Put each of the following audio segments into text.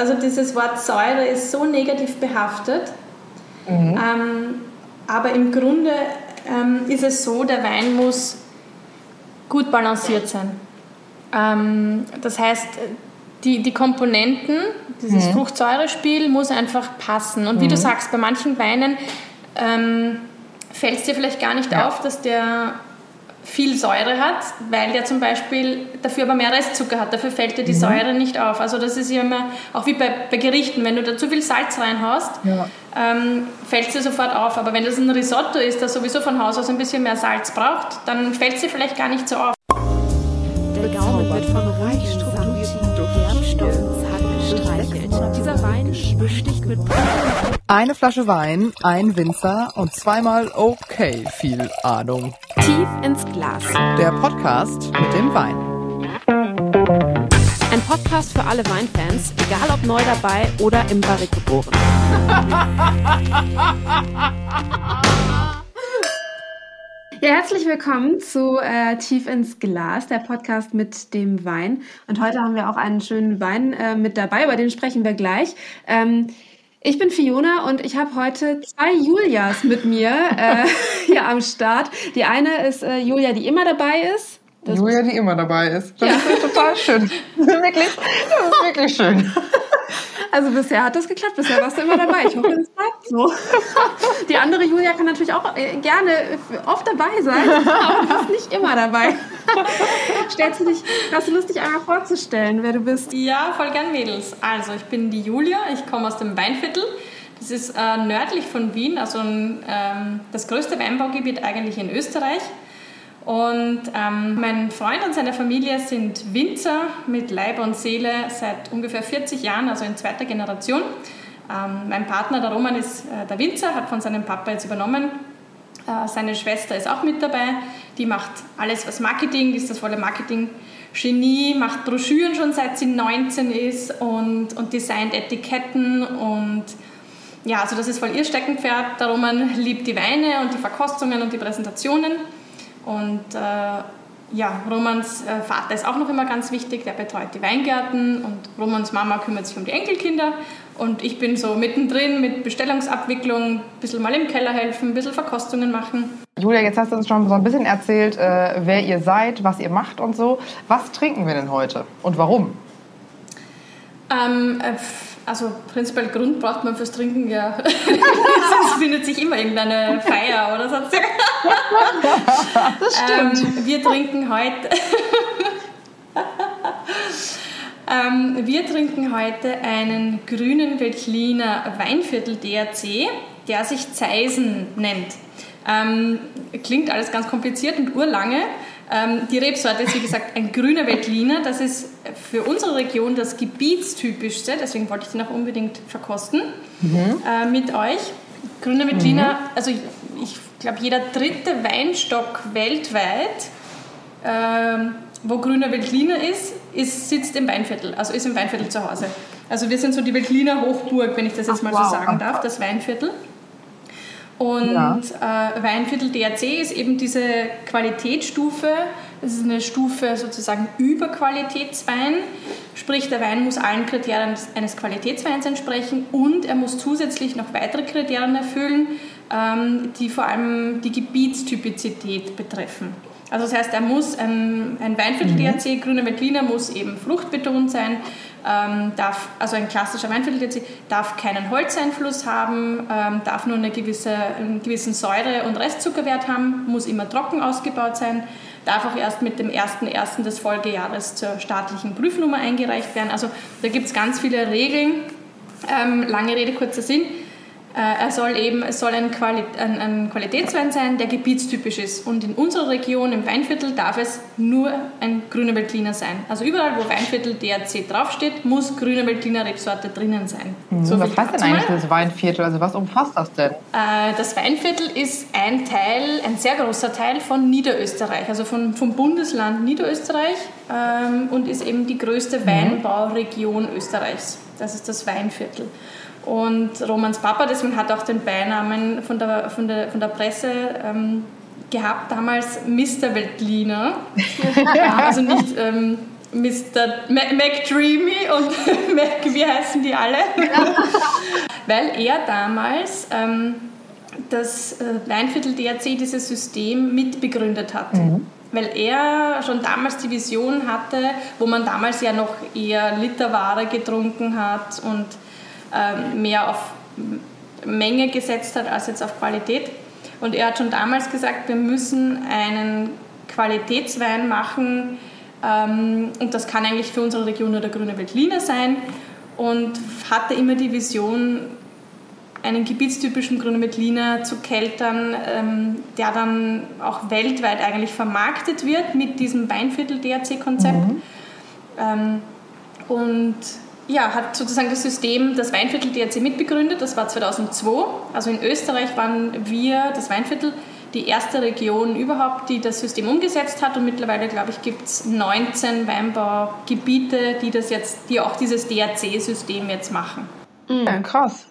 also dieses Wort Säure ist so negativ behaftet. Mhm. Ähm, aber im Grunde ähm, ist es so, der Wein muss gut balanciert sein. Ähm, das heißt, die, die Komponenten, dieses mhm. Fruchtsäurespiel muss einfach passen. Und wie mhm. du sagst, bei manchen Weinen ähm, fällt es dir vielleicht gar nicht ja. auf, dass der viel Säure hat, weil der zum Beispiel dafür aber mehr Restzucker hat. Dafür fällt dir die mhm. Säure nicht auf. Also das ist ja immer, auch wie bei, bei Gerichten, wenn du da zu viel Salz reinhaust, ja. ähm, fällt es dir sofort auf. Aber wenn das ein Risotto ist, das sowieso von Haus aus ein bisschen mehr Salz braucht, dann fällt es dir vielleicht gar nicht so auf. Der Gaumen wird von reich strukturierten Gerbstoffen gestreichelt. Dieser Wein besticht mit eine Flasche Wein, ein Winzer und zweimal okay viel Ahnung. Tief ins Glas. Der Podcast mit dem Wein. Ein Podcast für alle Weinfans, egal ob neu dabei oder im Barrik geboren. Ja, herzlich willkommen zu äh, Tief ins Glas, der Podcast mit dem Wein. Und heute haben wir auch einen schönen Wein äh, mit dabei, über den sprechen wir gleich. Ähm, ich bin Fiona und ich habe heute zwei Julias mit mir äh, hier am Start. Die eine ist äh, Julia, die immer dabei ist. Das Julia, die immer dabei ist. Das ja. ist total schön. wirklich, das ist wirklich schön. Also bisher hat das geklappt, bisher warst du immer dabei. Ich hoffe, es bleibt so. Die andere Julia kann natürlich auch äh, gerne oft dabei sein, aber du bist nicht immer dabei. Stellst du dich, hast du Lust, dich einmal vorzustellen, wer du bist? Ja, voll gern Mädels. Also ich bin die Julia, ich komme aus dem Weinviertel. Das ist äh, nördlich von Wien, also ein, ähm, das größte Weinbaugebiet eigentlich in Österreich. Und ähm, mein Freund und seine Familie sind Winzer mit Leib und Seele seit ungefähr 40 Jahren, also in zweiter Generation. Ähm, mein Partner, der Roman, ist äh, der Winzer, hat von seinem Papa jetzt übernommen. Äh, seine Schwester ist auch mit dabei. Die macht alles, was Marketing, ist das volle Marketing-Genie, macht Broschüren schon seit sie 19 ist und, und designt Etiketten und ja, also das ist voll ihr Steckenpferd. Der Roman liebt die Weine und die Verkostungen und die Präsentationen. Und äh, ja, Romans äh, Vater ist auch noch immer ganz wichtig, der betreut die Weingärten und Romans Mama kümmert sich um die Enkelkinder. Und ich bin so mittendrin mit Bestellungsabwicklung, ein bisschen mal im Keller helfen, ein bisschen Verkostungen machen. Julia, jetzt hast du uns schon so ein bisschen erzählt, äh, wer ihr seid, was ihr macht und so. Was trinken wir denn heute und warum? Ähm, äh, also prinzipiell Grund braucht man fürs Trinken ja. es findet sich immer irgendeine Feier oder sonst Das stimmt. Ähm, wir trinken heute. ähm, wir trinken heute einen grünen Veltliner Weinviertel DRC, der sich Zeisen nennt. Ähm, klingt alles ganz kompliziert und urlange. Ähm, die Rebsorte ist wie gesagt ein grüner Veltliner. Das ist für unsere Region das gebietstypischste, deswegen wollte ich den auch unbedingt verkosten mhm. äh, mit euch. Grüner Veltliner, mhm. also ich, ich glaube, jeder dritte Weinstock weltweit, ähm, wo grüner Veltliner ist, ist, sitzt im Weinviertel, also ist im Weinviertel zu Hause. Also wir sind so die Veltliner Hochburg, wenn ich das jetzt Ach, mal wow. so sagen darf, das Weinviertel. Und ja. äh, Weinviertel DRC ist eben diese Qualitätsstufe. Das ist eine Stufe sozusagen über Qualitätswein. Sprich, der Wein muss allen Kriterien eines Qualitätsweins entsprechen und er muss zusätzlich noch weitere Kriterien erfüllen, ähm, die vor allem die Gebietstypizität betreffen. Also das heißt, er muss ein, ein Weinviertel DRC, mhm. grüner Veltliner, muss eben fruchtbetont sein, ähm, darf, also ein klassischer Weinviertel DRC, darf keinen Holzeinfluss haben, ähm, darf nur eine gewisse, einen gewissen Säure- und Restzuckerwert haben, muss immer trocken ausgebaut sein, darf auch erst mit dem 1.1. des Folgejahres zur staatlichen Prüfnummer eingereicht werden. Also da gibt es ganz viele Regeln. Ähm, lange Rede, kurzer Sinn. Äh, er soll eben, es soll ein, Quali ein, ein, Qualitätswein sein, der gebietstypisch ist. Und in unserer Region, im Weinviertel, darf es nur ein grüner Veltliner sein. Also überall, wo Weinviertel DRC draufsteht, muss grüner Veltliner Rebsorte drinnen sein. Mhm, so was heißt denn eigentlich das Weinviertel? Also was umfasst das denn? Äh, das Weinviertel ist ein Teil, ein sehr großer Teil von Niederösterreich, also von, vom Bundesland Niederösterreich ähm, und ist eben die größte mhm. Weinbauregion Österreichs. Das ist das Weinviertel. Und Romans Papa, deswegen hat auch den Beinamen von der, von der, von der Presse ähm, gehabt, damals Mr. Veltliner. also nicht, ähm, Mr. McDreamy und Mac, wie heißen die alle? Weil er damals ähm, das äh, Weinviertel DRC, dieses System mitbegründet hat. Weil er schon damals die Vision hatte, wo man damals ja noch eher Literware getrunken hat und mehr auf Menge gesetzt hat als jetzt auf Qualität. Und er hat schon damals gesagt, wir müssen einen Qualitätswein machen ähm, und das kann eigentlich für unsere Region nur der grüne Veltliner sein und hatte immer die Vision, einen gebietstypischen grünen Veltliner zu keltern, ähm, der dann auch weltweit eigentlich vermarktet wird mit diesem Weinviertel-DRC-Konzept. Ähm, und ja, hat sozusagen das System, das Weinviertel DRC mitbegründet. Das war 2002. Also in Österreich waren wir, das Weinviertel, die erste Region überhaupt, die das System umgesetzt hat. Und mittlerweile, glaube ich, gibt es 19 Weinbaugebiete, die, das jetzt, die auch dieses DRC-System jetzt machen. Ja, krass.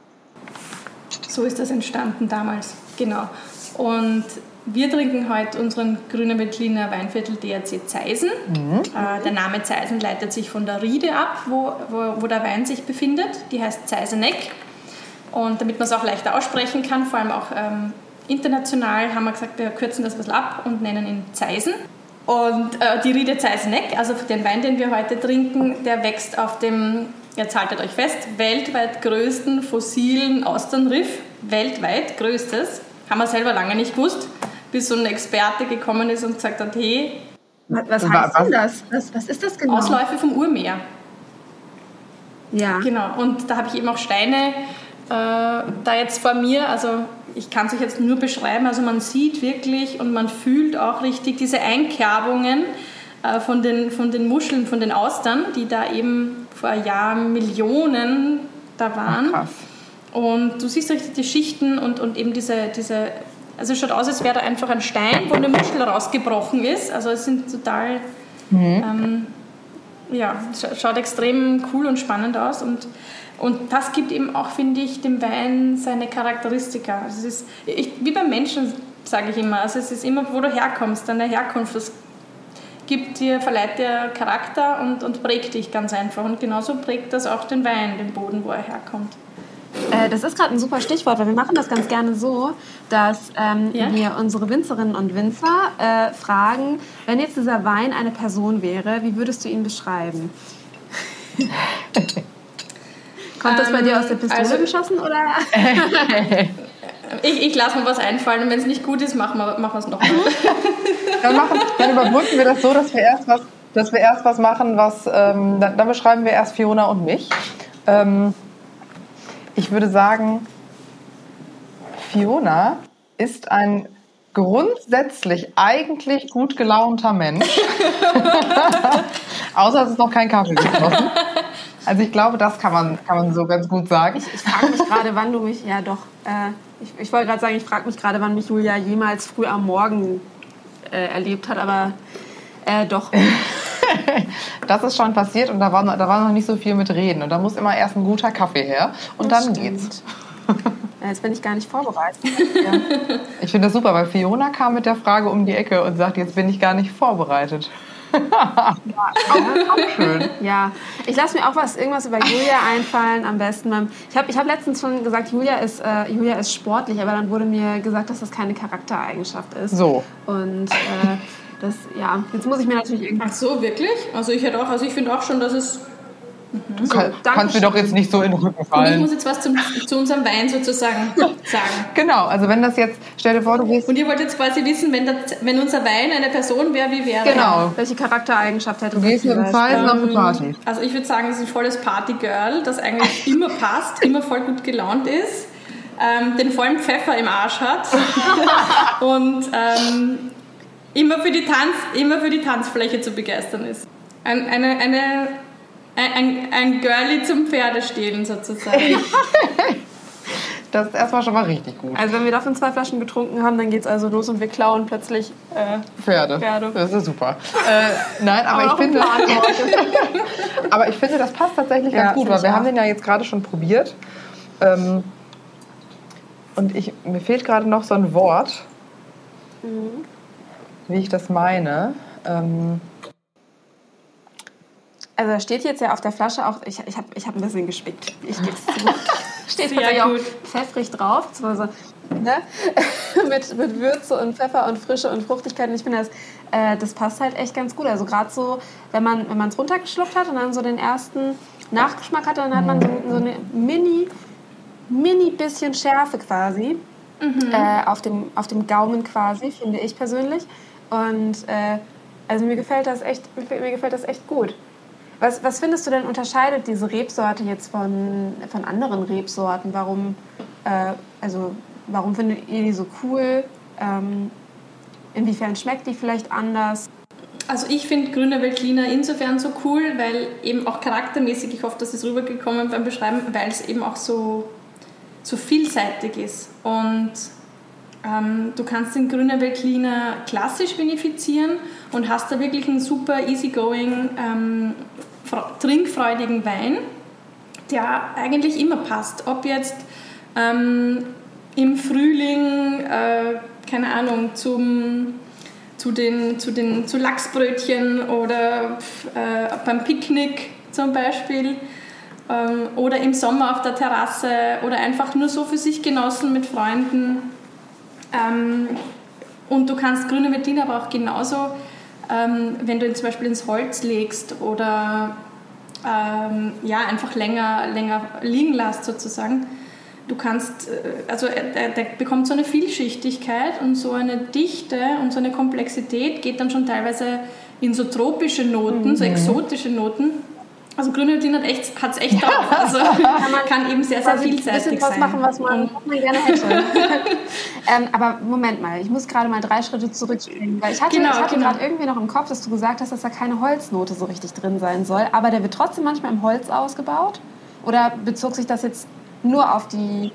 So ist das entstanden damals, genau. Und wir trinken heute unseren grünen Veltliner Weinviertel DRC Zeisen. Äh, der Name Zeisen leitet sich von der Riede ab, wo, wo, wo der Wein sich befindet. Die heißt Zeiseneck. Und damit man es auch leichter aussprechen kann, vor allem auch ähm, international, haben wir gesagt, wir kürzen das ein bisschen ab und nennen ihn Zeisen. Und äh, die Riede Zeiseneck, also den Wein, den wir heute trinken, der wächst auf dem, jetzt haltet euch fest, weltweit größten fossilen Austernriff. Weltweit größtes. Haben wir selber lange nicht gewusst, bis so ein Experte gekommen ist und gesagt hat, hey, Was, heißt denn das? Was, was ist das genau? Ausläufe vom Urmeer. Ja. Genau, und da habe ich eben auch Steine äh, da jetzt vor mir. Also ich kann es euch jetzt nur beschreiben. Also man sieht wirklich und man fühlt auch richtig diese Einkerbungen äh, von, den, von den Muscheln, von den Austern, die da eben vor Jahren Millionen da waren. Krass. Und du siehst richtig die Schichten und, und eben diese, diese, also es schaut aus, als wäre da einfach ein Stein, wo eine Muschel rausgebrochen ist. Also es sind total, ähm, ja, scha- schaut extrem cool und spannend aus. Und, und das gibt eben auch, finde ich, dem Wein seine Charakteristika. Also es ist, ich, wie beim Menschen, sage ich immer, also es ist immer, wo du herkommst, deine Herkunft, das gibt dir, verleiht dir Charakter und, und prägt dich ganz einfach. Und genauso prägt das auch den Wein, den Boden, wo er herkommt. Äh, das ist gerade ein super Stichwort, weil wir machen das ganz gerne so, dass ähm, Ja? wir unsere Winzerinnen und Winzer äh, fragen, wenn jetzt dieser Wein eine Person wäre, wie würdest du ihn beschreiben? Kommt das bei Ähm, dir aus der Pistole also- geschossen oder? Ich, ich lasse mir was einfallen und wenn es nicht gut ist, machen wir machen wir es nochmal. Dann, machen, dann überbrücken wir das so, dass wir erst was, dass wir erst was machen, was ähm, dann, dann beschreiben wir erst Fiona und mich. Ähm, ich würde sagen, Fiona ist ein grundsätzlich eigentlich gut gelaunter Mensch. Außer es ist noch kein Kaffee geflossen. Also ich glaube, das kann man, kann man so ganz gut sagen. Ich frage mich gerade, wann du mich, ja doch, äh, ich, ich wollte gerade sagen, ich frage mich gerade, wann mich Julia jemals früh am Morgen äh, erlebt hat, aber äh, doch. Das ist schon passiert und da war, noch- da war noch nicht so viel mit Reden. Und da muss immer erst ein guter Kaffee her und Das dann stimmt. geht's. Ja, Jetzt bin ich gar nicht vorbereitet. Ja. Ich finde das super, weil Fiona kam mit der Frage um die Ecke und sagt, jetzt bin ich gar nicht vorbereitet. auch, auch schön. Ja, ich lasse mir auch was, irgendwas über Julia einfallen, am besten. beim- Ich habe ich hab letztens schon gesagt, Julia ist, äh, Julia ist sportlich, aber dann wurde mir gesagt, dass das keine Charaktereigenschaft ist. So. Und äh, das, ja, jetzt muss ich mir natürlich Ach irgendwas. so, wirklich? Also ich hätte auch, also ich finde auch schon, dass es. Du kann, kannst mir doch jetzt nicht so in den Rücken Und ich fallen. muss jetzt was zum, zu unserem Wein sozusagen sagen. Genau, also wenn das jetzt, stell dir vor, du gehst. Und ihr wollt jetzt quasi wissen, wenn, das, wenn unser Wein eine Person wäre, wie wäre Genau. Welche Charaktereigenschaft hätte Du gehst mit dem das? Zeisen auf eine Party. Also ich würde sagen, es ist ein volles Partygirl, das eigentlich immer passt, immer voll gut gelaunt ist, ähm, den vollen Pfeffer im Arsch hat und ähm, immer, für die Tanz, immer für die Tanzfläche zu begeistern ist. Ein, eine, eine, ein, ein, Girlie zum Pferdestehlen sozusagen. Das ist erstmal schon mal richtig gut. Also wenn wir davon zwei Flaschen getrunken haben, dann geht's also los und wir klauen plötzlich. Äh, Pferde. Pferde. Das ist super. Äh, nein, aber, ich auch ein finde, aber ich finde, das passt tatsächlich Ja, ganz gut, weil ich wir auch. haben den ja jetzt gerade schon probiert. Ähm, und ich, mir fehlt gerade noch so ein Wort, Mhm. Wie ich das meine. Ähm, also da steht jetzt ja auf der Flasche auch, ich, ich habe ich hab ein bisschen gespickt. Ich gebe es zu. steht tatsächlich auch pfeffrig drauf. ne? mit, mit Würze und Pfeffer und Frische und Fruchtigkeit. Und ich finde, das, äh, das passt halt echt ganz gut. Also gerade so, wenn man wenn es runtergeschluckt hat und dann so den ersten Nachgeschmack hat, dann hat man so, so eine mini, mini bisschen Schärfe quasi. Äh, auf, dem, auf dem Gaumen quasi, finde ich persönlich. Und äh, also mir gefällt das echt, mir gefällt das echt gut. Was, was findest du denn unterscheidet diese Rebsorte jetzt von, von anderen Rebsorten? Warum, äh, also, warum findet ihr die so cool? Ähm, inwiefern schmeckt die vielleicht anders? Also ich finde Grüne Veltliner insofern so cool, weil eben auch charaktermäßig, ich hoffe, das ist rübergekommen beim Beschreiben, weil es eben auch so, so vielseitig ist. Und ähm, du kannst den Grüne Veltliner klassisch vinifizieren und hast da wirklich einen super easygoing, ähm, fre- trinkfreudigen Wein, der eigentlich immer passt. Ob jetzt ähm, im Frühling, äh, keine Ahnung, zum zu den, zu den zu Lachsbrötchen oder äh, beim Picknick zum Beispiel ähm, oder im Sommer auf der Terrasse oder einfach nur so für sich genossen mit Freunden. Ähm, und du kannst grüne Veltliner aber auch genauso, ähm, wenn du ihn zum Beispiel ins Holz legst oder ähm, ja, einfach länger, länger liegen lässt sozusagen. Du kannst, äh, also er- der, der bekommt so eine Vielschichtigkeit und so eine Dichte und so eine Komplexität, geht dann schon teilweise in so tropische Noten, so exotische Noten. Also Grüne Veltliner hat es echt, hat's echt drauf. Also kann eben sehr, sehr Quasi vielseitig sein. machen, was man, Und was man gerne hätte. ähm, aber Moment mal, ich muss gerade mal drei Schritte zurückspringen. Weil ich hatte, Genau, ich hatte genau. gerade irgendwie noch im Kopf, dass du gesagt hast, dass da keine Holznote so richtig drin sein soll. Aber der wird trotzdem manchmal im Holz ausgebaut? Oder bezog sich das jetzt nur auf die...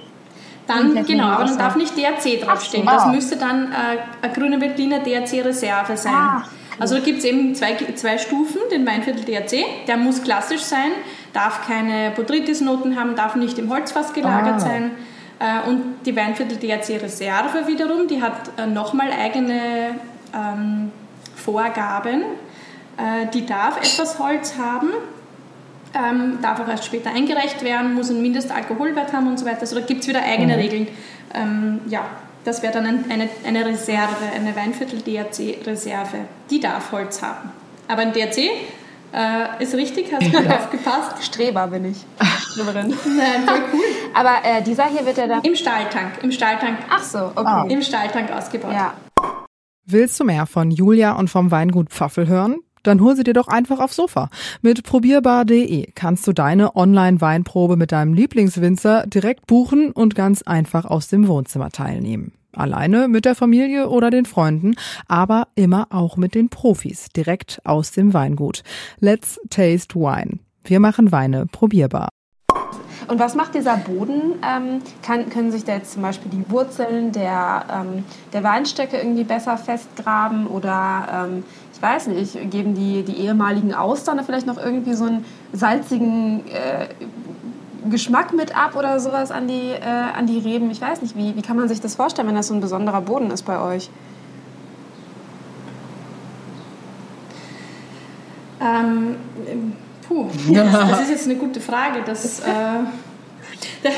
Dann, genau, aber dann darf nicht DRC draufstehen. Das müsste dann äh, eine grüne Veltliner DRC-Reserve sein. Ah. Also da gibt es eben zwei, zwei Stufen, den Weinviertel DRC. Der muss klassisch sein, darf keine Botrytis-Noten haben, darf nicht im Holzfass gelagert Ah. sein. Äh, und die Weinviertel DRC-Reserve wiederum, die hat äh, nochmal eigene ähm, Vorgaben. Äh, die darf etwas Holz haben, ähm, darf auch erst später eingereicht werden, muss einen Mindestalkoholwert haben und so weiter. Also da gibt es wieder eigene Regeln. Ähm, ja, das wäre dann ein, eine, eine Reserve, eine Weinviertel-DRC-Reserve. Die darf Holz haben. Aber ein DRC äh, ist richtig, hast gut aufgepasst. Streber bin ich. Streberin. Nein, voll cool. Aber äh, dieser hier wird ja dann... Im Stahltank, im Stahltank, Ach so, okay. Ah. im Stahltank ausgebaut. Ja. Willst du mehr von Julia und vom Weingut Pfaffel hören? Dann hol sie dir doch einfach aufs Sofa. Mit probierbar.de kannst du deine Online-Weinprobe mit deinem Lieblingswinzer direkt buchen und ganz einfach aus dem Wohnzimmer teilnehmen. Alleine mit der Familie oder den Freunden, aber immer auch mit den Profis direkt aus dem Weingut. Let's taste wine. Wir machen Weine probierbar. Und was macht dieser Boden? Ähm, kann, können sich da jetzt zum Beispiel die Wurzeln der, ähm, der Weinstöcke irgendwie besser festgraben oder ähm, weiß nicht, geben die, die ehemaligen Austern da vielleicht noch irgendwie so einen salzigen äh, Geschmack mit ab oder sowas an die, äh, an die Reben? Ich weiß nicht, wie, wie kann man sich das vorstellen, wenn das so ein besonderer Boden ist bei euch? Ähm, puh, das, ist jetzt eine gute Frage. Das, da, äh,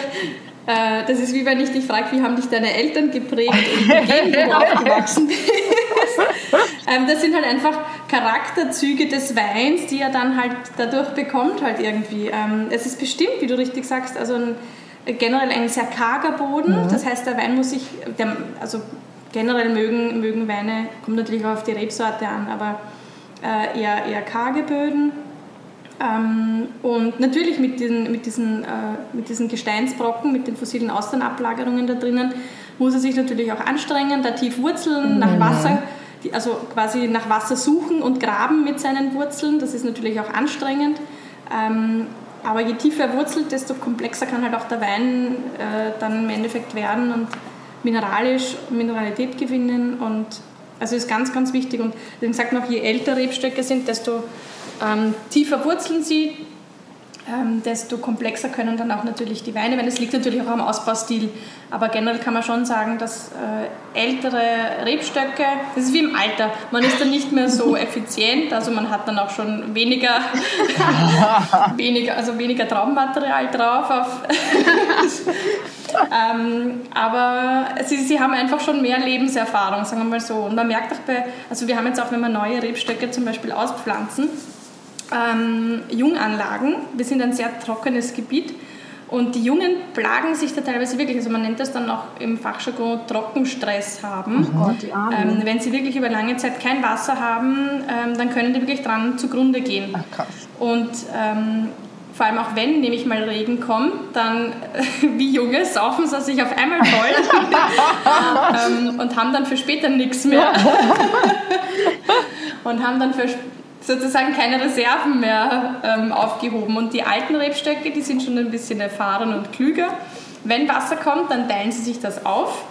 das ist wie wenn ich dich frage, wie haben dich deine Eltern geprägt und die Gegend, wo du aufgewachsen bist. ähm, das sind halt einfach Charakterzüge des Weins, die er dann halt dadurch bekommt halt irgendwie. Ähm, es ist bestimmt, wie du richtig sagst, also ein, generell ein sehr karger Boden. Das heißt, der Wein muss sich, der, also generell mögen, mögen Weine, kommt natürlich auch auf die Rebsorte an, aber äh, eher, eher karge Böden. Ähm, und natürlich mit diesen, mit, diesen, äh, mit diesen Gesteinsbrocken, mit den fossilen Austernablagerungen da drinnen, muss er sich natürlich auch anstrengen, da tief wurzeln, nach Wasser, die, also quasi nach Wasser suchen und graben mit seinen Wurzeln. Das ist natürlich auch anstrengend. Ähm, aber je tiefer er wurzelt, desto komplexer kann halt auch der Wein äh, dann im Endeffekt werden und mineralisch Mineralität gewinnen. Und also ist ganz, ganz wichtig. Und deswegen sagt man auch, je älter Rebstöcke sind, desto ähm, tiefer wurzeln sie, ähm, desto komplexer können dann auch natürlich die Weine werden. Es liegt natürlich auch am Ausbaustil, aber generell kann man schon sagen, dass äh, ältere Rebstöcke, das ist wie im Alter, man ist dann nicht mehr so effizient, also man hat dann auch schon weniger, weniger, also weniger Traummaterial drauf. Auf ähm, aber sie, sie haben einfach schon mehr Lebenserfahrung, sagen wir mal so. Und man merkt auch bei, also wir haben jetzt auch, wenn wir neue Rebstöcke zum Beispiel auspflanzen, ähm, Junganlagen. Wir sind ein sehr trockenes Gebiet. Und die Jungen plagen sich da teilweise wirklich, also man nennt das dann auch im Fachjargon Trockenstress haben. Oh Gott, die Arme. Ähm, wenn sie wirklich über lange Zeit kein Wasser haben, ähm, dann können die wirklich dran zugrunde gehen. Ach, krass. Und ähm, vor allem auch wenn nämlich mal Regen kommt, dann wie Junge saufen sie sich auf einmal voll ähm, und haben dann für später nichts mehr. und haben dann für sozusagen keine Reserven mehr ähm, aufgehoben. Und die alten Rebstöcke, die sind schon ein bisschen erfahren und klüger. Wenn Wasser kommt, dann teilen sie sich das auf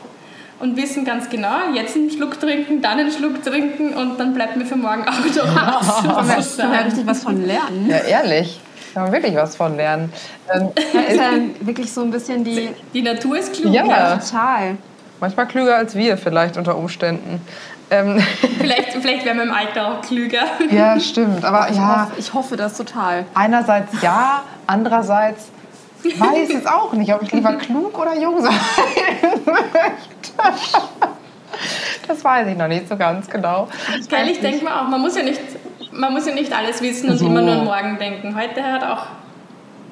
und wissen ganz genau, jetzt einen Schluck trinken, dann einen Schluck trinken und dann bleibt mir für morgen auch noch was. Kann man ja richtig was von lernen. Ja, ehrlich. Kann man wirklich was von lernen. Ähm, Da ist ja wirklich so ein bisschen die. Die Natur ist klug. Ja. Total. manchmal klüger als wir vielleicht unter Umständen. Ähm, Vielleicht, vielleicht werden wir im Alter auch klüger. ja, stimmt. Aber Ich, ja, hoffe, ich hoffe das total. einerseits ja, andererseits weiß es auch nicht, ob ich lieber klug oder jung sein möchte. Das weiß ich noch nicht so ganz genau. Geil, ich denke mir auch, man muss ja nicht, man muss ja nicht alles wissen und So. immer nur an morgen denken. Heute hat auch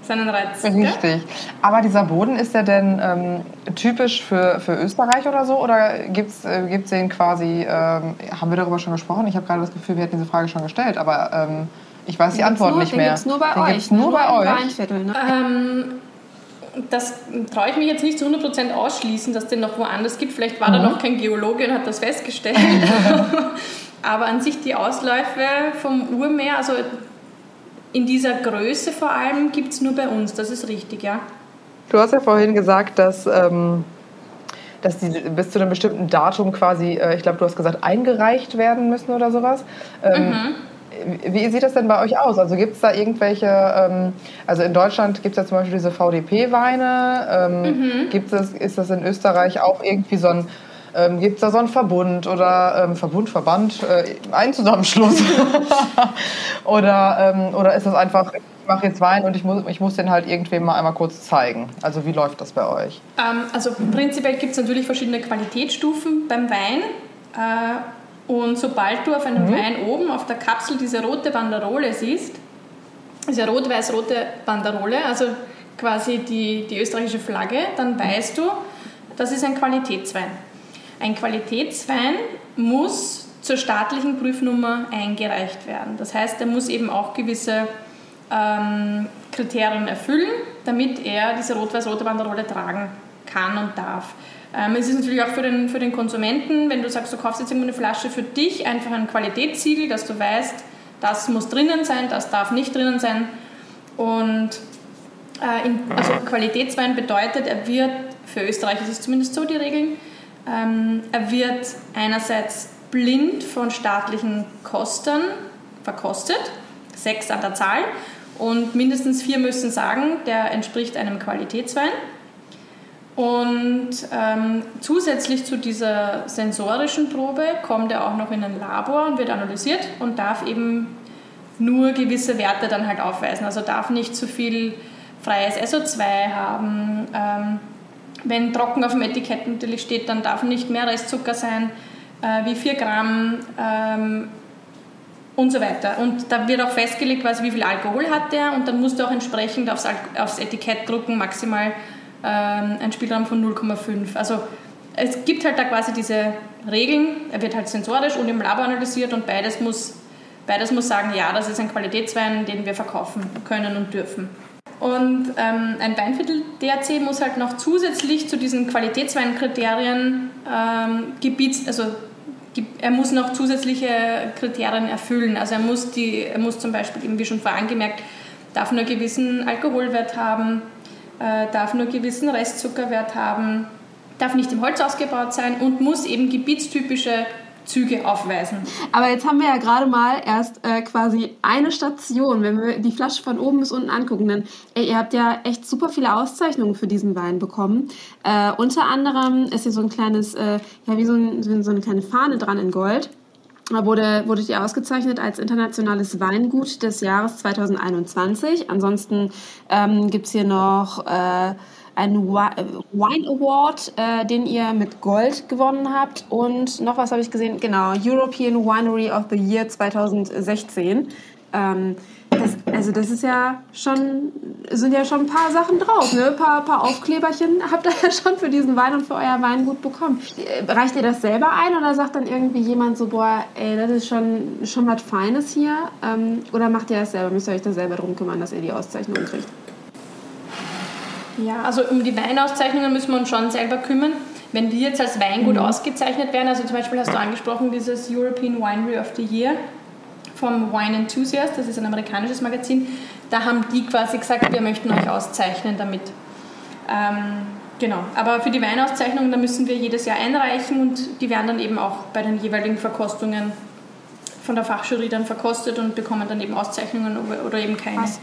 seinen Reiz. Richtig. Aber dieser Boden, ist der denn ähm, typisch für, für Österreich oder so? Oder gibt es äh, gibt's den quasi, ähm, haben wir darüber schon gesprochen? Ich habe gerade das Gefühl, wir hätten diese Frage schon gestellt, aber ähm, ich weiß die Den Antwort gibt's nur, nicht den mehr. gibt's nur bei den euch. Gibt's nur bei im euch. Weinviertel, ne? Ähm, das traue ich mich jetzt nicht zu 100% ausschließen, dass es den noch woanders gibt. Vielleicht war da noch kein Geologe und hat das festgestellt. Aber an sich die Ausläufe vom Urmeer, also in dieser Größe vor allem, gibt es nur bei uns. Das ist richtig, ja. Du hast ja vorhin gesagt, dass, ähm, dass die bis zu einem bestimmten Datum quasi, äh, ich glaube, du hast gesagt, eingereicht werden müssen oder sowas. Ähm, Wie sieht das denn bei euch aus? Also gibt es da irgendwelche, ähm, also in Deutschland gibt es ja zum Beispiel diese VDP-Weine. Ähm, gibt's das, ist das in Österreich auch irgendwie so ein, ähm, gibt es da so einen Verbund oder ähm, Verbund, Verband, äh, einen Zusammenschluss? oder, ähm, oder ist das einfach, ich mache jetzt Wein und ich muss, ich muss den halt irgendwem mal einmal kurz zeigen? Also wie läuft das bei euch? Ähm, also prinzipiell gibt es natürlich verschiedene Qualitätsstufen beim Wein. Äh, und sobald du auf einem Wein oben auf der Kapsel diese rote Banderole siehst, diese rot-weiß-rote Banderole, also quasi die, die österreichische Flagge, dann weißt du, das ist ein Qualitätswein. Ein Qualitätswein muss zur staatlichen Prüfnummer eingereicht werden. Das heißt, er muss eben auch gewisse ähm, Kriterien erfüllen, damit er diese rot-weiß-rote Banderole tragen kann und darf. Ähm, es ist natürlich auch für den, für den Konsumenten, wenn du sagst, du kaufst jetzt irgendwo eine Flasche für dich, einfach ein Qualitätssiegel, dass du weißt, das muss drinnen sein, das darf nicht drinnen sein. Und äh, in, also Qualitätswein bedeutet, er wird, für Österreich ist es zumindest so die Regeln, ähm, er wird einerseits blind von staatlichen Kostern verkostet, sechs an der Zahl, und mindestens vier müssen sagen, der entspricht einem Qualitätswein. Und ähm, zusätzlich zu dieser sensorischen Probe kommt er auch noch in ein Labor und wird analysiert und darf eben nur gewisse Werte dann halt aufweisen. Also darf nicht zu viel freies SO2 haben. Ähm, wenn trocken auf dem Etikett natürlich steht, dann darf nicht mehr Restzucker sein äh, wie 4 Gramm ähm, und so weiter. Und da wird auch festgelegt, quasi, wie viel Alkohol hat der und dann musst du auch entsprechend aufs, aufs Etikett drucken, maximal ähm, ein Spielraum von 0,5. Also es gibt halt da quasi diese Regeln, er wird halt sensorisch und im Labor analysiert und beides muss, beides muss sagen, ja, das ist ein Qualitätswein, den wir verkaufen können und dürfen. Und ähm, ein Weinviertel-DRC muss halt noch zusätzlich zu diesen Qualitätsweinkriterien ähm, Gebiets, also er muss noch zusätzliche Kriterien erfüllen. Also er muss, die, er muss zum Beispiel, wie schon vorher angemerkt, darf nur gewissen Alkoholwert haben, äh, darf nur gewissen Restzuckerwert haben, darf nicht im Holz ausgebaut sein und muss eben gebietstypische Züge aufweisen. Aber jetzt haben wir ja gerade mal erst äh, quasi eine Station, wenn wir die Flasche von oben bis unten angucken. Dann, ey, ihr habt ja echt super viele Auszeichnungen für diesen Wein bekommen. Äh, unter anderem ist hier so ein kleines, äh, ja, wie so, ein, so eine kleine Fahne dran in Gold. Da wurde, wurde ihr ausgezeichnet als internationales Weingut des Jahres 2021. Ansonsten ähm, gibt es hier noch äh, einen Wine Award, äh, den ihr mit Gold gewonnen habt. Und noch was habe ich gesehen, genau, European Winery of the Year 2016. Ähm, das, also das ist ja schon, sind ja schon ein paar Sachen drauf, ne? Ein paar, paar Aufkleberchen habt ihr ja schon für diesen Wein und für euer Weingut bekommen. Reicht ihr das selber ein oder sagt dann irgendwie jemand so, boah, ey, das ist schon, schon was Feines hier? Ähm, oder macht ihr das selber? Müsst ihr euch da selber darum kümmern, dass ihr die Auszeichnung kriegt? Ja, also um die Weinauszeichnungen müssen wir uns schon selber kümmern. Wenn wir jetzt als Weingut mhm. ausgezeichnet werden, also zum Beispiel hast du angesprochen, dieses European Winery of the Year vom Wine Enthusiast, das ist ein amerikanisches Magazin, da haben die quasi gesagt, wir möchten euch auszeichnen damit. Ähm, genau, aber für die Weinauszeichnungen, da müssen wir jedes Jahr einreichen und die werden dann eben auch bei den jeweiligen Verkostungen von der Fachjury dann verkostet und bekommen dann eben Auszeichnungen oder eben keine. Was?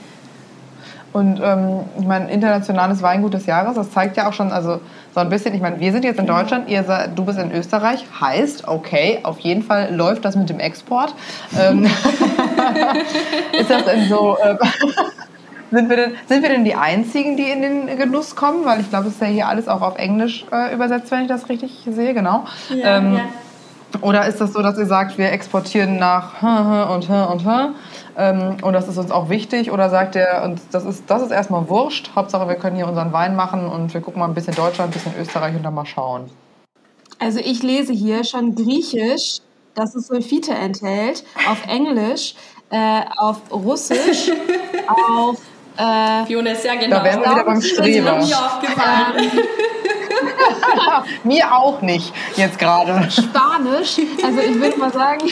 Und ähm, ich meine, internationales Weingut des Jahres, das zeigt ja auch schon, also so ein bisschen, ich meine, wir sind jetzt in Deutschland, ihr seid, du bist in Österreich, heißt, okay, auf jeden Fall läuft das mit dem Export. Ähm, ist das denn so, äh, sind, wir denn, sind wir denn die Einzigen, die in den Genuss kommen? Weil ich glaube, es ist ja hier alles auch auf Englisch äh, übersetzt, wenn ich das richtig sehe, genau. Ja, ähm, ja. Oder ist das so, dass ihr sagt, wir exportieren nach und und und ähm, und das ist uns auch wichtig? Oder sagt ihr, und das ist, das ist erstmal wurscht, Hauptsache wir können hier unseren Wein machen und wir gucken mal ein bisschen Deutschland, ein bisschen Österreich und dann mal schauen? Also ich lese hier schon Griechisch, dass es Sulfite enthält, auf Englisch, äh, auf Russisch, auf äh, Fiona ist sehr genau. Da wären wir wieder beim Streber. Mir aufgefallen. mir auch nicht, jetzt gerade. Spanisch, also ich würde mal sagen.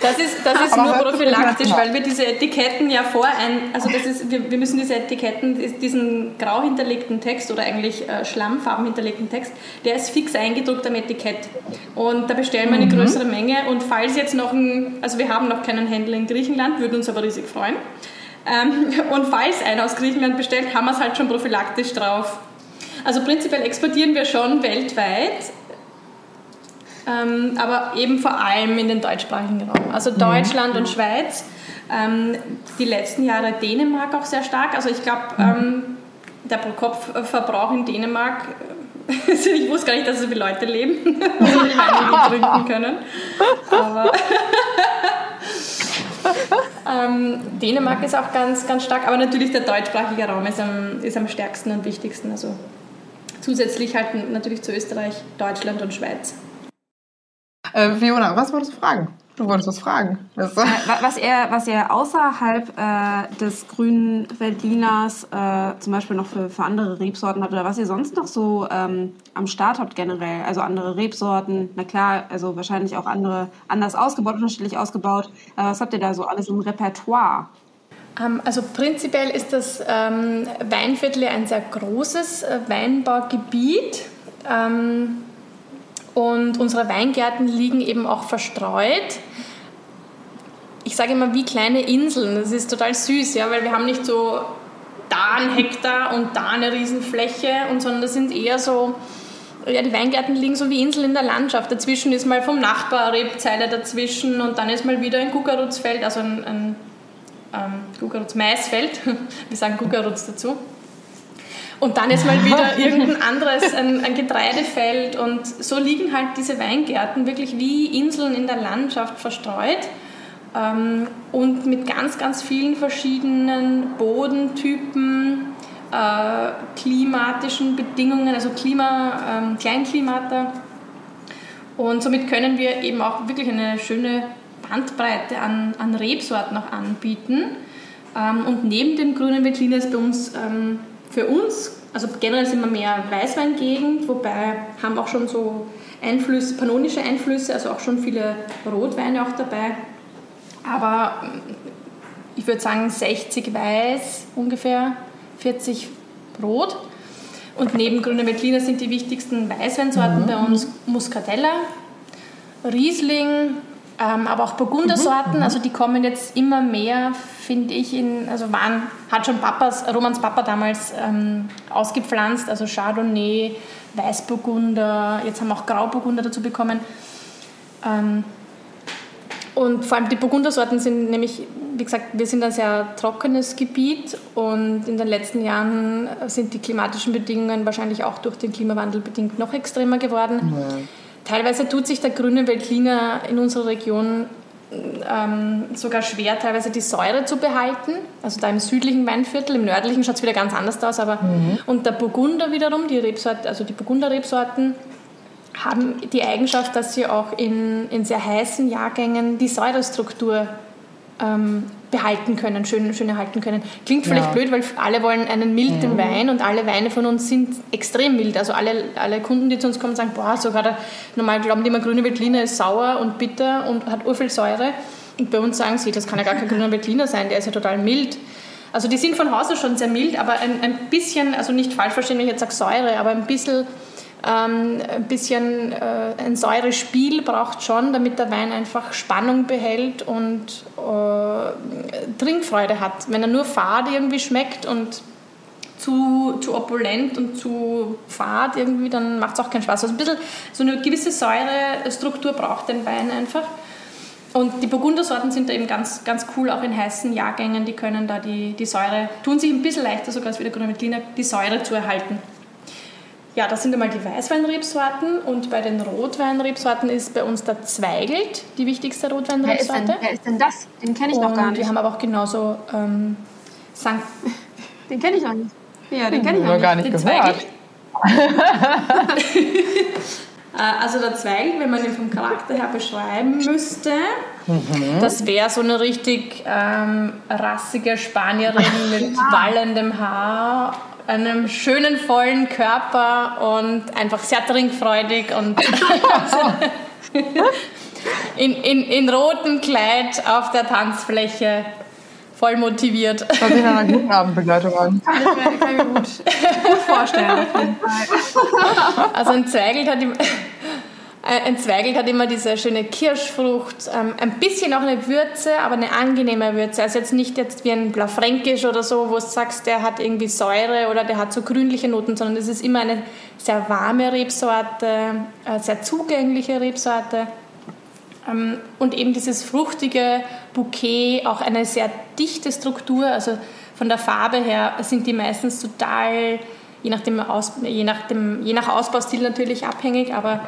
Das ist, das ist nur prophylaktisch, weil wir diese Etiketten ja vor ein, also das ist, wir, wir müssen diese Etiketten, diesen grau hinterlegten Text oder eigentlich äh, Schlammfarben hinterlegten Text, der ist fix eingedruckt am Etikett. Und da bestellen wir eine mhm. größere Menge. Und falls jetzt noch ein, also wir haben noch keinen Händler in Griechenland, würde uns aber riesig freuen. Ähm, und falls einer aus Griechenland bestellt, haben wir es halt schon prophylaktisch drauf. Also prinzipiell exportieren wir schon weltweit, ähm, aber eben vor allem in den deutschsprachigen Raum. Also Deutschland mhm. und Schweiz. Ähm, die letzten Jahre Dänemark auch sehr stark. Also ich glaube, mhm. ähm, der Pro-Kopf-Verbrauch in Dänemark, also ich wusste gar nicht, dass so viele Leute leben, die Weine trinken können. Aber ähm, Dänemark ist auch ganz, ganz stark, aber natürlich der deutschsprachige Raum ist am, ist am stärksten und wichtigsten. Also zusätzlich halt natürlich zu Österreich, Deutschland und Schweiz. Äh, Fiona, was wolltest du fragen? Du wolltest was fragen. Äh, was, ihr, was ihr außerhalb äh, des grünen Veltliners äh, zum Beispiel noch für, für andere Rebsorten habt oder was ihr sonst noch so ähm, am Start habt generell, also andere Rebsorten, na klar, also wahrscheinlich auch andere anders ausgebaut, unterschiedlich ausgebaut. Äh, was habt ihr da so alles im Repertoire? Ähm, also prinzipiell ist das ähm, Weinviertel ein sehr großes äh, Weinbaugebiet. Ähm, und unsere Weingärten liegen eben auch verstreut. Ich sage immer wie kleine Inseln. Das ist total süß, ja, weil wir haben nicht so da ein Hektar und da eine Riesenfläche, und, sondern das sind eher so, ja, die Weingärten liegen so wie Inseln in der Landschaft. Dazwischen ist mal vom Nachbar Rebzeile dazwischen und dann ist mal wieder ein Gugarutzfeld, also ein, ein ähm, Gugarutz-Maisfeld. Wir sagen Gugarutz dazu. Und dann ist mal wieder irgendein anderes, ein, ein, Getreidefeld. Und so liegen halt diese Weingärten wirklich wie Inseln in der Landschaft verstreut. Ähm, und mit ganz, ganz vielen verschiedenen Bodentypen, äh, klimatischen Bedingungen, also Klima, ähm, Kleinklimata. Und somit können wir eben auch wirklich eine schöne Bandbreite an, an Rebsorten auch anbieten. Ähm, und neben dem grünen Veltliner ist bei uns ähm, für uns, also generell sind wir mehr Weißweingegend, wobei haben auch schon so Einflüsse, pannonische Einflüsse, also auch schon viele Rotweine auch dabei. Aber mm, ich würde sagen 60 Weiß, ungefähr 40 Rot. Und neben Grüne Veltliner sind die wichtigsten Weißweinsorten mhm. bei uns Muscatella, Riesling, ähm, aber auch Burgundersorten. Mhm. Also die kommen jetzt immer mehr, finde ich, in, also waren, hat schon Papas, Romans Papa damals ähm, ausgepflanzt, also Chardonnay, Weißburgunder, jetzt haben wir auch Grauburgunder dazu bekommen. Ähm, und vor allem die Burgundersorten sind nämlich, wie gesagt, wir sind ein sehr trockenes Gebiet und in den letzten Jahren sind die klimatischen Bedingungen wahrscheinlich auch durch den Klimawandel bedingt noch extremer geworden. Ja. Teilweise tut sich der grüne Veltliner in unserer Region ähm, sogar schwer, teilweise die Säure zu behalten. Also da im südlichen Weinviertel, im nördlichen schaut es wieder ganz anders aus. Aber mhm. Und der Burgunder wiederum, die Rebsorte, also die Burgunder-Rebsorten, haben die Eigenschaft, dass sie auch in, in sehr heißen Jahrgängen die Säurestruktur ähm, behalten können, schön, schön erhalten können. Klingt vielleicht ja. blöd, weil alle wollen einen milden mhm. Wein und alle Weine von uns sind extrem mild. Also alle, alle Kunden, die zu uns kommen, sagen, boah, sogar der, normal glauben die immer, grüne Veltliner ist sauer und bitter und hat urviel Säure. Und bei uns sagen sie, das kann ja gar kein grüner Veltliner sein, der ist ja total mild. Also die sind von Hause schon sehr mild, aber ein, ein bisschen, also nicht falsch verstehen, wenn ich jetzt sage Säure, aber ein bisschen ähm, ein bisschen äh, ein Säurespiel braucht schon, damit der Wein einfach Spannung behält und äh, Trinkfreude hat. Wenn er nur fad irgendwie schmeckt und zu, zu opulent und zu fad irgendwie, dann macht es auch keinen Spaß. Also ein bisschen so eine gewisse Säurestruktur braucht den Wein einfach. Und die Burgundersorten sind da eben ganz, ganz cool, auch in heißen Jahrgängen. Die können da die, die Säure, tun sich ein bisschen leichter sogar als wie der Grüne Veltliner, die Säure zu erhalten. Ja, das sind einmal die Weißweinrebsorten und bei den Rotweinrebsorten ist bei uns der Zweigelt die wichtigste Rotweinrebsorte. Wer ist denn, wer ist denn das? Den kenne ich und noch gar nicht. Wir haben aber auch genauso ähm, Sankt. Den kenne ich noch nicht. Ja, den kenne ich noch nicht. gar nicht den gehört. Äh, also der Zweigelt, wenn man ihn vom Charakter her beschreiben müsste, mhm. das wäre so eine richtig ähm, rassige Spanierin mit wallendem Haar einem schönen, vollen Körper und einfach sehr trinkfreudig und in, in, in rotem Kleid auf der Tanzfläche voll motiviert. Das sich nach einer guten Abendbegleitung an. Kann ich mir, gut, gut vorstellen, auf jeden Fall. Also ein Zweigelt hat äh, ein Zweigelt hat immer diese schöne Kirschfrucht, ähm, ein bisschen auch eine Würze, aber eine angenehme Würze. Also jetzt nicht jetzt wie ein Blaufränkisch oder so, wo du sagst, der hat irgendwie Säure oder der hat so grünliche Noten, sondern es ist immer eine sehr warme Rebsorte, äh, sehr zugängliche Rebsorte. Ähm, und eben dieses fruchtige Bouquet, auch eine sehr dichte Struktur, also von der Farbe her sind die meistens total, je nach, dem Aus, je nach, dem, je nach Ausbaustil natürlich abhängig, aber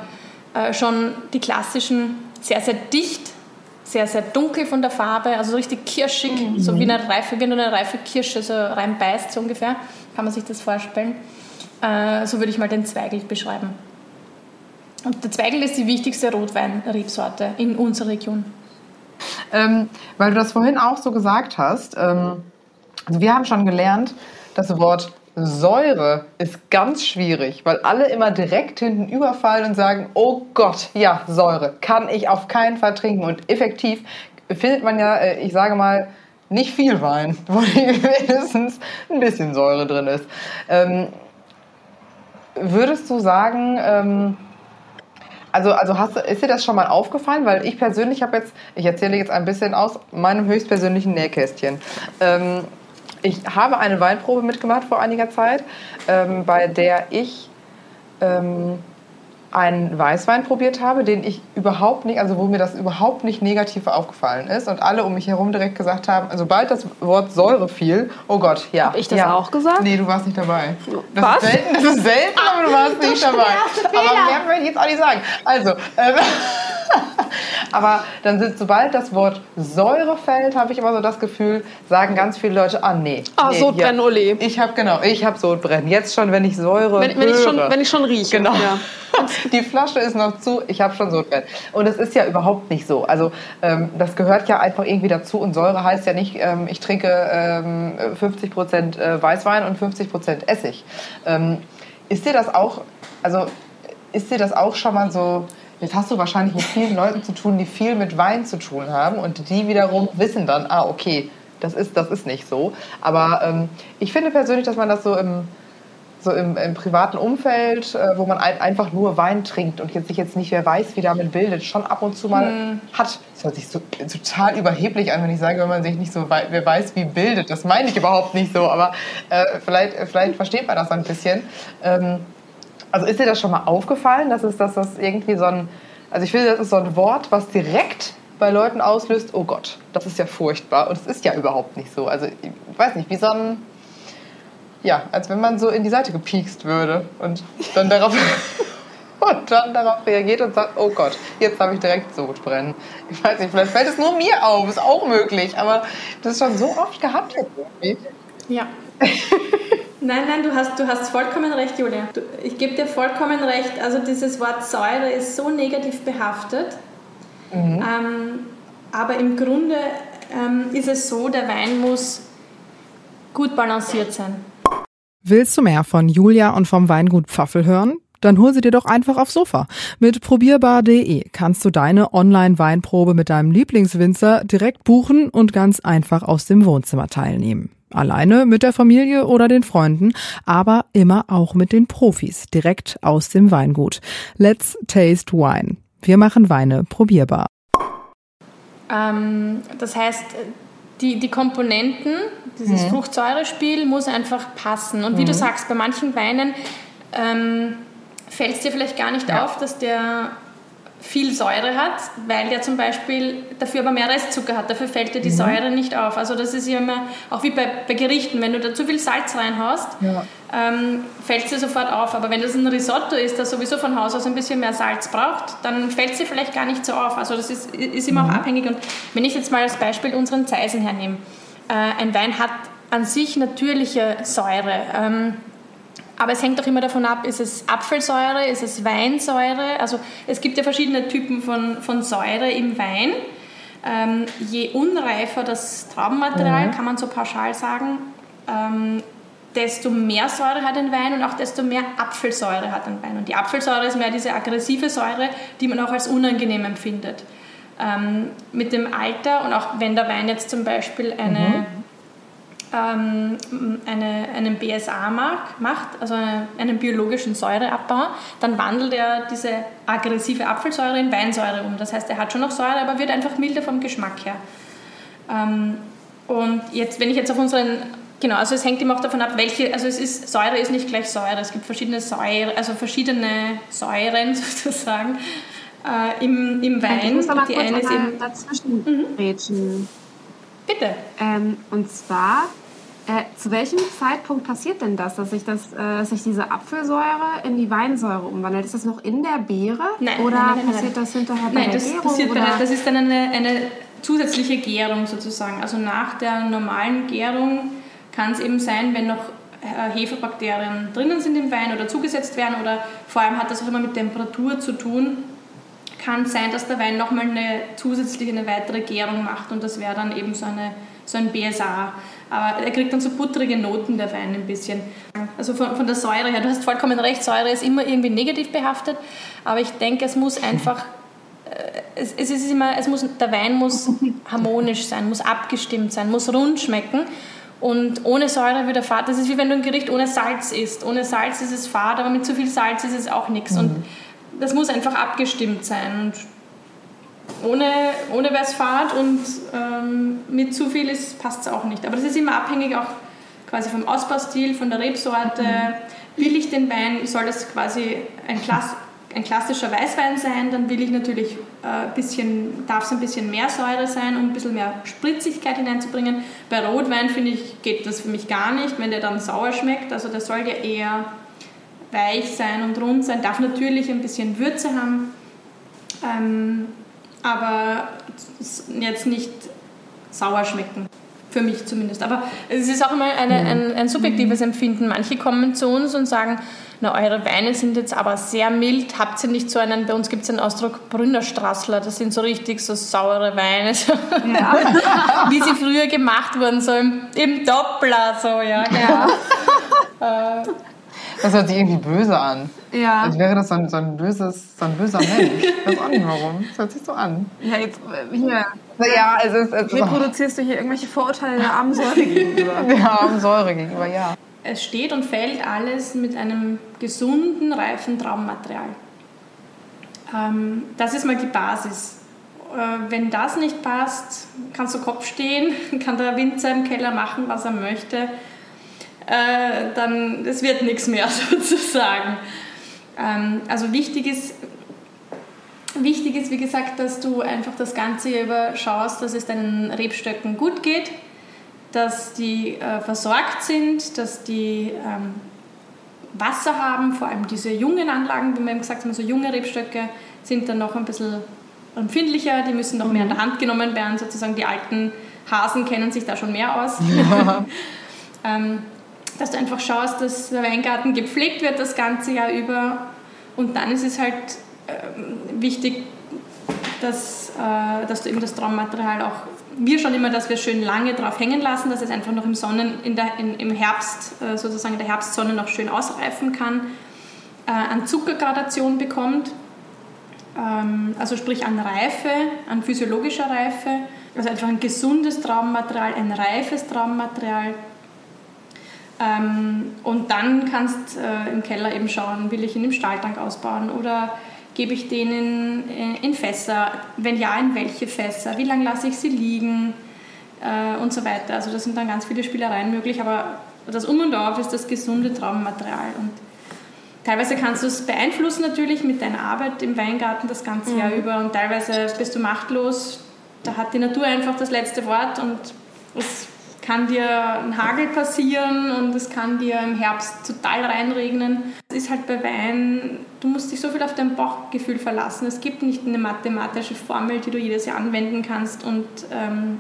äh, schon die klassischen, sehr, sehr dicht, sehr, sehr dunkel von der Farbe, also richtig kirschig, mhm. so wie eine reife, wie eine reife Kirsche so reinbeißt, so ungefähr, kann man sich das vorstellen. Äh, so würde ich mal den Zweigelt beschreiben. Und der Zweigelt ist die wichtigste Rotweinrebsorte in unserer Region. Ähm, weil du das vorhin auch so gesagt hast, ähm, also wir haben schon gelernt, das Wort Säure ist ganz schwierig, weil alle immer direkt hinten überfallen und sagen, oh Gott, ja, Säure, kann ich auf keinen Fall trinken. Und effektiv findet man ja, äh, ich sage mal, nicht viel Wein, wo mindestens ein bisschen Säure drin ist. Ähm, würdest du sagen, ähm, also, also hast, ist dir das schon mal aufgefallen? Weil ich persönlich habe jetzt, ich erzähle jetzt ein bisschen aus meinem höchstpersönlichen Nähkästchen. Ähm, ich habe eine Weinprobe mitgemacht vor einiger Zeit, ähm, bei der ich ähm, einen Weißwein probiert habe, den ich überhaupt nicht, also wo mir das überhaupt nicht negativ aufgefallen ist und alle um mich herum direkt gesagt haben, sobald das Wort Säure fiel, oh Gott, ja. Habe ich das ja. auch gesagt? Nee, du warst nicht dabei. Das Was? Ist selten, das ist selten, aber du warst nicht dabei. Aber mehr möchte ich jetzt auch nicht sagen. Also, ähm, Aber dann sind, sobald das Wort Säure fällt, habe ich immer so das Gefühl, sagen ganz viele Leute, ah nee. Ah, nee, Sodbrennen, ja. Ole. Ich habe genau, ich habe Sodbrennen. Jetzt schon, wenn ich Säure wenn, wenn höre. Ich schon, wenn ich schon rieche. Genau. Ja. Die Flasche ist noch zu, ich habe schon Sodbrennen. Und es ist ja überhaupt nicht so. Also ähm, das gehört ja einfach irgendwie dazu. Und Säure heißt ja nicht, ähm, ich trinke ähm, 50% äh, Weißwein und 50% Essig. Ähm, ist dir das auch, also ist dir das auch schon mal so Jetzt hast du wahrscheinlich mit vielen Leuten zu tun, die viel mit Wein zu tun haben und die wiederum wissen dann, ah, okay, das ist, das ist nicht so. Aber ähm, ich finde persönlich, dass man das so im, so im, im privaten Umfeld, äh, wo man ein, einfach nur Wein trinkt und jetzt sich jetzt nicht wer weiß, wie damit bildet, schon ab und zu mal hm. hat. Das hört sich so total überheblich an, wenn ich sage, wenn man sich nicht so wei wer weiß, wie bildet. Das meine ich überhaupt nicht so, aber äh, vielleicht, vielleicht versteht man das ein bisschen. Ähm, also ist dir das schon mal aufgefallen, dass es dass das irgendwie so ein, also ich finde, das ist so ein Wort, was direkt bei Leuten auslöst, oh Gott, das ist ja furchtbar. Und es ist ja überhaupt nicht so. Also ich weiß nicht, wie so ein, ja, als wenn man so in die Seite gepiekst würde und dann darauf, und dann darauf reagiert und sagt, oh Gott, jetzt habe ich direkt Sodbrennen. Ich weiß nicht, vielleicht fällt es nur mir auf, ist auch möglich, aber das ist schon so oft gehabt jetzt irgendwie. Ja. Nein, nein, du hast, du hast vollkommen recht, Julia. Du, ich gebe dir vollkommen recht. Also dieses Wort Säure ist so negativ behaftet. Mhm. Ähm, aber im Grunde ähm, ist es so, der Wein muss gut balanciert sein. Willst du mehr von Julia und vom Weingut Pfaffel hören? Dann hol sie dir doch einfach aufs Sofa. Mit probierbar.de kannst du deine Online-Weinprobe mit deinem Lieblingswinzer direkt buchen und ganz einfach aus dem Wohnzimmer teilnehmen. Alleine mit der Familie oder den Freunden, aber immer auch mit den Profis, direkt aus dem Weingut. Let's taste wine. Wir machen Weine probierbar. Ähm, das heißt, die, die Komponenten, dieses mhm. Fruchtsäurespiel muss einfach passen. Und wie mhm. du sagst, bei manchen Weinen ähm, fällt es dir vielleicht gar nicht ja. auf, dass der viel Säure hat, weil der zum Beispiel dafür aber mehr Restzucker hat. Dafür fällt dir die mhm. Säure nicht auf. Also das ist ja immer, auch wie bei, bei Gerichten, wenn du da zu viel Salz reinhaust, ja. ähm, fällt es dir sofort auf. Aber wenn das ein Risotto ist, das sowieso von Haus aus ein bisschen mehr Salz braucht, dann fällt es dir vielleicht gar nicht so auf. Also das ist, ist immer mhm. auch abhängig. Und wenn ich jetzt mal als Beispiel unseren Zeisen hernehme, äh, ein Wein hat an sich natürliche Säure. Ähm, aber es hängt auch immer davon ab, ist es Apfelsäure, ist es Weinsäure? Also es gibt ja verschiedene Typen von, von Säure im Wein. Ähm, je unreifer das Traubenmaterial, mhm. kann man so pauschal sagen, ähm, desto mehr Säure hat ein Wein und auch desto mehr Apfelsäure hat ein Wein. Und die Apfelsäure ist mehr diese aggressive Säure, die man auch als unangenehm empfindet. Ähm, mit dem Alter und auch wenn der Wein jetzt zum Beispiel eine mhm ähm, eine, einen BSA macht, also einen biologischen Säureabbau, dann wandelt er diese aggressive Apfelsäure in Weinsäure um. Das heißt, er hat schon noch Säure, aber wird einfach milder vom Geschmack her. Ähm, und jetzt, wenn ich jetzt auf unseren Genau, also es hängt immer auch davon ab, welche, also es ist, Säure ist nicht gleich Säure, es gibt verschiedene Säure, also verschiedene Säuren sozusagen äh, im, im Wein. Ich muss aber die kurz eine ist eben dazwischen mhm. Bitte. Ähm, und zwar äh, zu welchem Zeitpunkt passiert denn das, dass sich, das, äh, sich diese Apfelsäure in die Weinsäure umwandelt? Ist das noch in der Beere nein, oder nein, nein, passiert das hinterher bei nein, der das Gärung? Passiert oder? Dann, das ist dann eine, eine zusätzliche Gärung sozusagen. Also nach der normalen Gärung kann es eben sein, wenn noch äh, Hefebakterien drinnen sind im Wein oder zugesetzt werden oder vor allem hat das auch immer mit Temperatur zu tun, kann sein, dass der Wein nochmal eine zusätzliche, eine weitere Gärung macht und das wäre dann eben so, eine, so ein BSA. Aber er kriegt dann so butterige Noten, der Wein ein bisschen. Also von, von der Säure her, du hast vollkommen recht, Säure ist immer irgendwie negativ behaftet, aber ich denke, es muss einfach äh, es, es, ist immer, es muss, der Wein muss harmonisch sein, muss abgestimmt sein, muss rund schmecken. Und ohne Säure wird er fad. Das ist wie wenn du ein Gericht ohne Salz isst. Ohne Salz ist es fad, aber mit zu viel Salz ist es auch nichts. Mhm. Und das muss einfach abgestimmt sein. Und ohne, ohne wäre es fad und ähm, mit zu viel passt es auch nicht. Aber das ist immer abhängig auch quasi vom Ausbaustil, von der Rebsorte. Mhm. Will ich den Wein, soll das quasi ein, Klass, ein klassischer Weißwein sein, dann will ich natürlich äh, bisschen, darf es ein bisschen mehr Säure sein, um ein bisschen mehr Spritzigkeit hineinzubringen. Bei Rotwein finde ich, geht das für mich gar nicht, wenn der dann sauer schmeckt. Also der soll ja eher weich sein und rund sein, darf natürlich ein bisschen Würze haben. Ähm, aber jetzt nicht sauer schmecken. Für mich zumindest. Aber es ist auch immer eine, ein, ein subjektives Empfinden. Manche kommen zu uns und sagen, na, eure Weine sind jetzt aber sehr mild. Habt ihr nicht so einen, bei uns gibt es den Ausdruck Brünnerstrassler, das sind so richtig so saure Weine, so ja. wie sie früher gemacht wurden, so im, im Doppler, so, ja. ja. äh, das hört sich irgendwie böse an. Ja. Als wäre das so ein, so ein, böses, so ein böser Mensch. Ich weiß auch nicht warum. Das hört sich so an. Ja, jetzt äh, hier. Ja, es ist, es Reproduzierst du hier irgendwelche Vorurteile der armen Säure gegenüber? Der armen Säure gegenüber, ja. es steht und fällt alles mit einem gesunden, reifen Traummaterial. Ähm, das ist mal die Basis. Äh, wenn das nicht passt, kannst du Kopf stehen, kann der Winzer im Keller machen, was er möchte. Äh, dann es wird nichts mehr sozusagen. Ähm, also wichtig ist, wichtig ist, wie gesagt, dass du einfach das Ganze über schaust, dass es deinen Rebstöcken gut geht, dass die äh, versorgt sind, dass die ähm, Wasser haben, vor allem diese jungen Anlagen, wie wir eben gesagt haben, so junge Rebstöcke sind dann noch ein bisschen empfindlicher, die müssen noch mehr in der Hand genommen werden, sozusagen die alten Hasen kennen sich da schon mehr aus. Ja. ähm, dass du einfach schaust, dass der Weingarten gepflegt wird das ganze Jahr über. Und dann ist es halt äh, wichtig, dass, äh, dass du eben das Traummaterial auch, wir schon immer, dass wir schön lange drauf hängen lassen, dass es einfach noch im Sonnen, in der, in, im Herbst, äh, sozusagen in der Herbstsonne noch schön ausreifen kann, äh, an Zuckergradation bekommt. Ähm, also sprich an Reife, an physiologischer Reife, also einfach ein gesundes Traummaterial, ein reifes Traummaterial. Ähm, und dann kannst äh, im Keller eben schauen, will ich ihn im Stahltank ausbauen oder gebe ich den in, äh, in Fässer? Wenn ja, in welche Fässer? Wie lange lasse ich sie liegen? Äh, und so weiter. Also da sind dann ganz viele Spielereien möglich, aber das Um und Auf ist das gesunde Traummaterial. Und Teilweise kannst du es beeinflussen natürlich mit deiner Arbeit im Weingarten das ganze mhm. Jahr über und teilweise bist du machtlos. Da hat die Natur einfach das letzte Wort und es kann dir ein Hagel passieren und es kann dir im Herbst total reinregnen. Es ist halt bei Wein, du musst dich so viel auf dein Bauchgefühl verlassen. Es gibt nicht eine mathematische Formel, die du jedes Jahr anwenden kannst und ähm,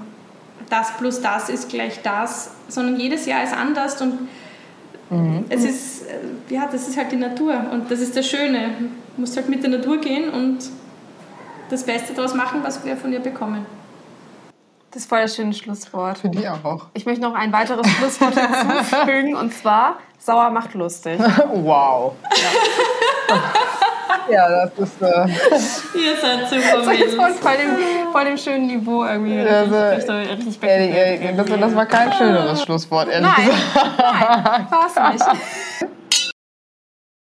das plus das ist gleich das, sondern jedes Jahr ist anders und Mhm. Es ist, äh, ja, das ist halt die Natur und das ist das Schöne. Du musst halt mit der Natur gehen und das Beste daraus machen, was wir von ihr bekommen. Das ist voll das schöne Schlusswort. Für die auch. Ich möchte noch ein weiteres Schlusswort hinzufügen und zwar: Sauer macht lustig. wow. Ja. Ja, das ist. Äh Ihr seid super Das ist voll, voll, dem, voll dem schönen Niveau irgendwie. Also, richtig, richtig ehrlich, ehrlich, das, das, war kein schöneres Schlusswort, ehrlich nein, gesagt. Nein, war es nicht.